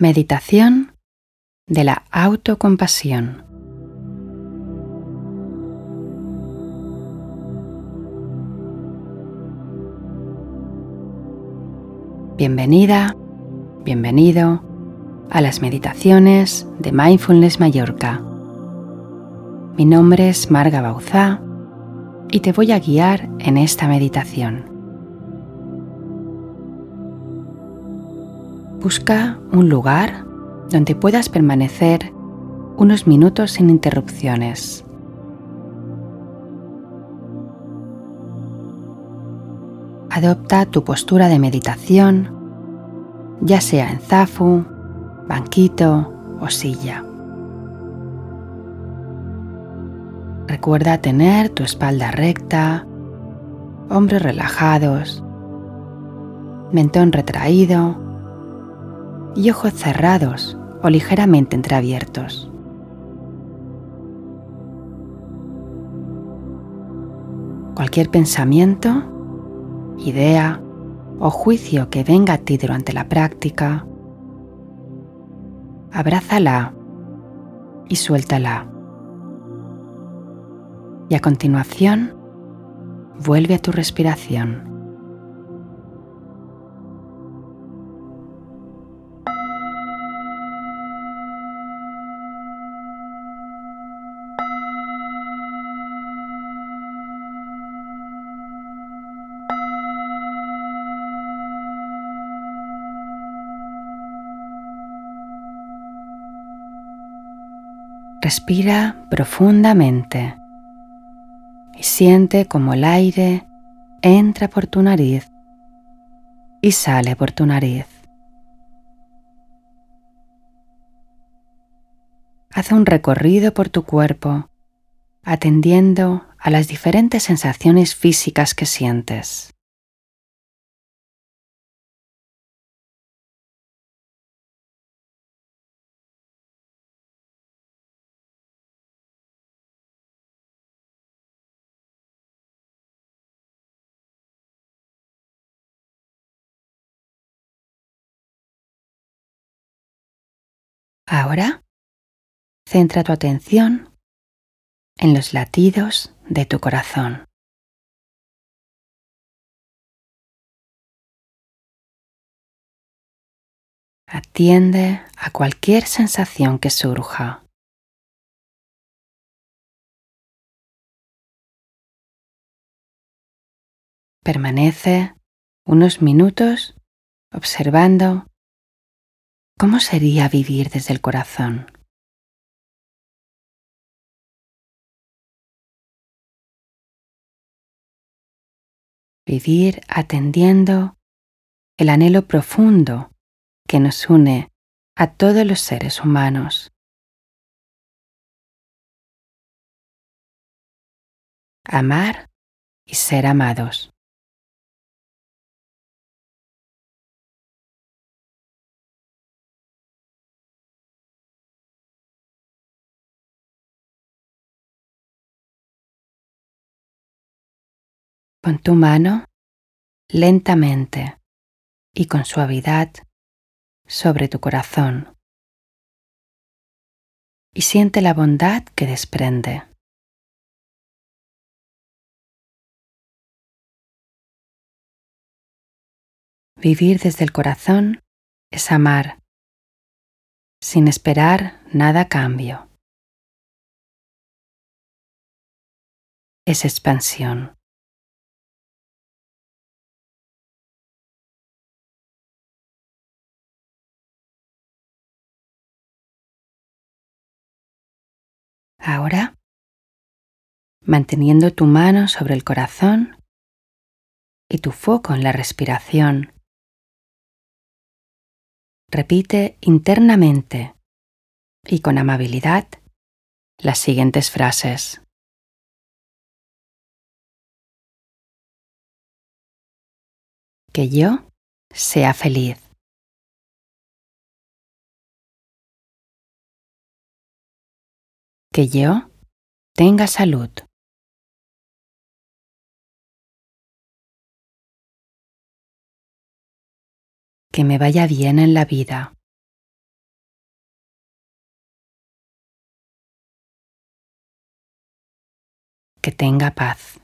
Meditación de la autocompasión. Bienvenida, bienvenido a las meditaciones de Mindfulness Mallorca. Mi nombre es Marga Bauzá y te voy a guiar en esta meditación. Busca un lugar donde puedas permanecer unos minutos sin interrupciones. Adopta tu postura de meditación, ya sea en zafu, banquito o silla. Recuerda tener tu espalda recta, hombros relajados, mentón retraído y ojos cerrados o ligeramente entreabiertos. Cualquier pensamiento, idea o juicio que venga a ti durante la práctica, abrázala y suéltala. Y a continuación, vuelve a tu respiración. Respira profundamente y siente como el aire entra por tu nariz y sale por tu nariz. Haz un recorrido por tu cuerpo atendiendo a las diferentes sensaciones físicas que sientes. Ahora, centra tu atención en los latidos de tu corazón. Atiende a cualquier sensación que surja. Permanece unos minutos observando ¿Cómo sería vivir desde el corazón? Vivir atendiendo el anhelo profundo que nos une a todos los seres humanos. Amar y ser amados. Con tu mano, lentamente y con suavidad, sobre tu corazón y siente la bondad que desprende. Vivir desde el corazón es amar, sin esperar nada cambio. Es expansión. Ahora, manteniendo tu mano sobre el corazón y tu foco en la respiración, repite internamente y con amabilidad las siguientes frases. Que yo sea feliz. que yo tenga salud. Que me vaya bien en la vida. Que tenga paz.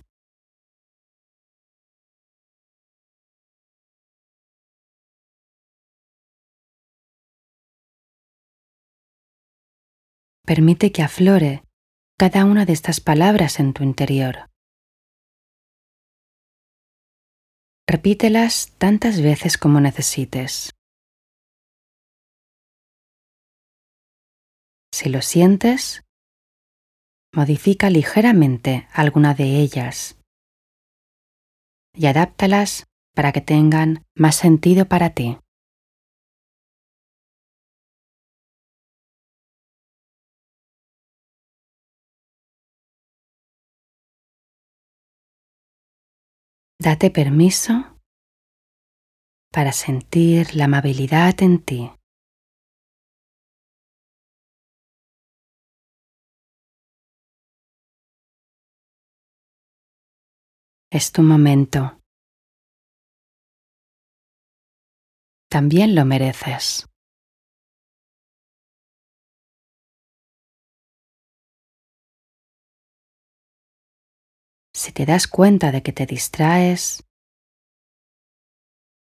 Permite que aflore cada una de estas palabras en tu interior. Repítelas tantas veces como necesites. Si lo sientes, modifica ligeramente alguna de ellas y adáptalas para que tengan más sentido para ti. Date permiso para sentir la amabilidad en ti. Es tu momento. También lo mereces. Si te das cuenta de que te distraes,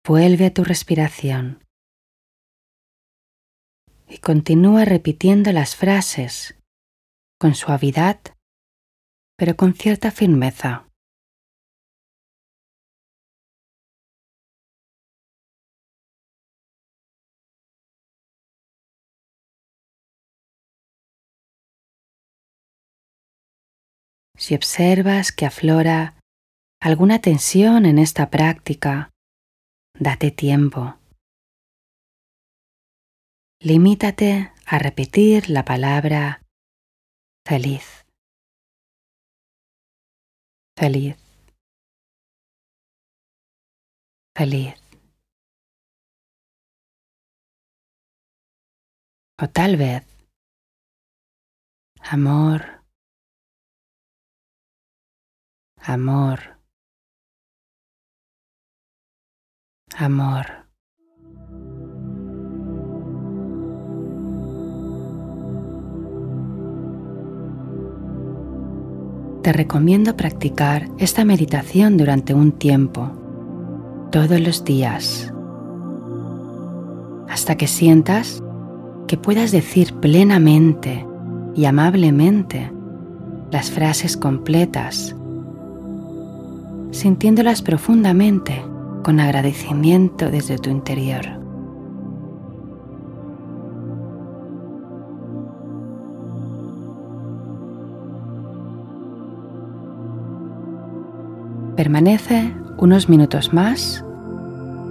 vuelve a tu respiración y continúa repitiendo las frases con suavidad, pero con cierta firmeza. Si observas que aflora alguna tensión en esta práctica, date tiempo. Limítate a repetir la palabra feliz. Feliz. Feliz. O tal vez amor amor, amor. Te recomiendo practicar esta meditación durante un tiempo, todos los días, hasta que sientas que puedas decir plenamente y amablemente las frases completas sintiéndolas profundamente con agradecimiento desde tu interior. Permanece unos minutos más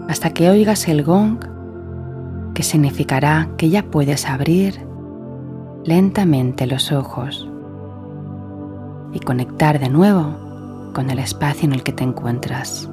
hasta que oigas el gong que significará que ya puedes abrir lentamente los ojos y conectar de nuevo con el espacio en el que te encuentras.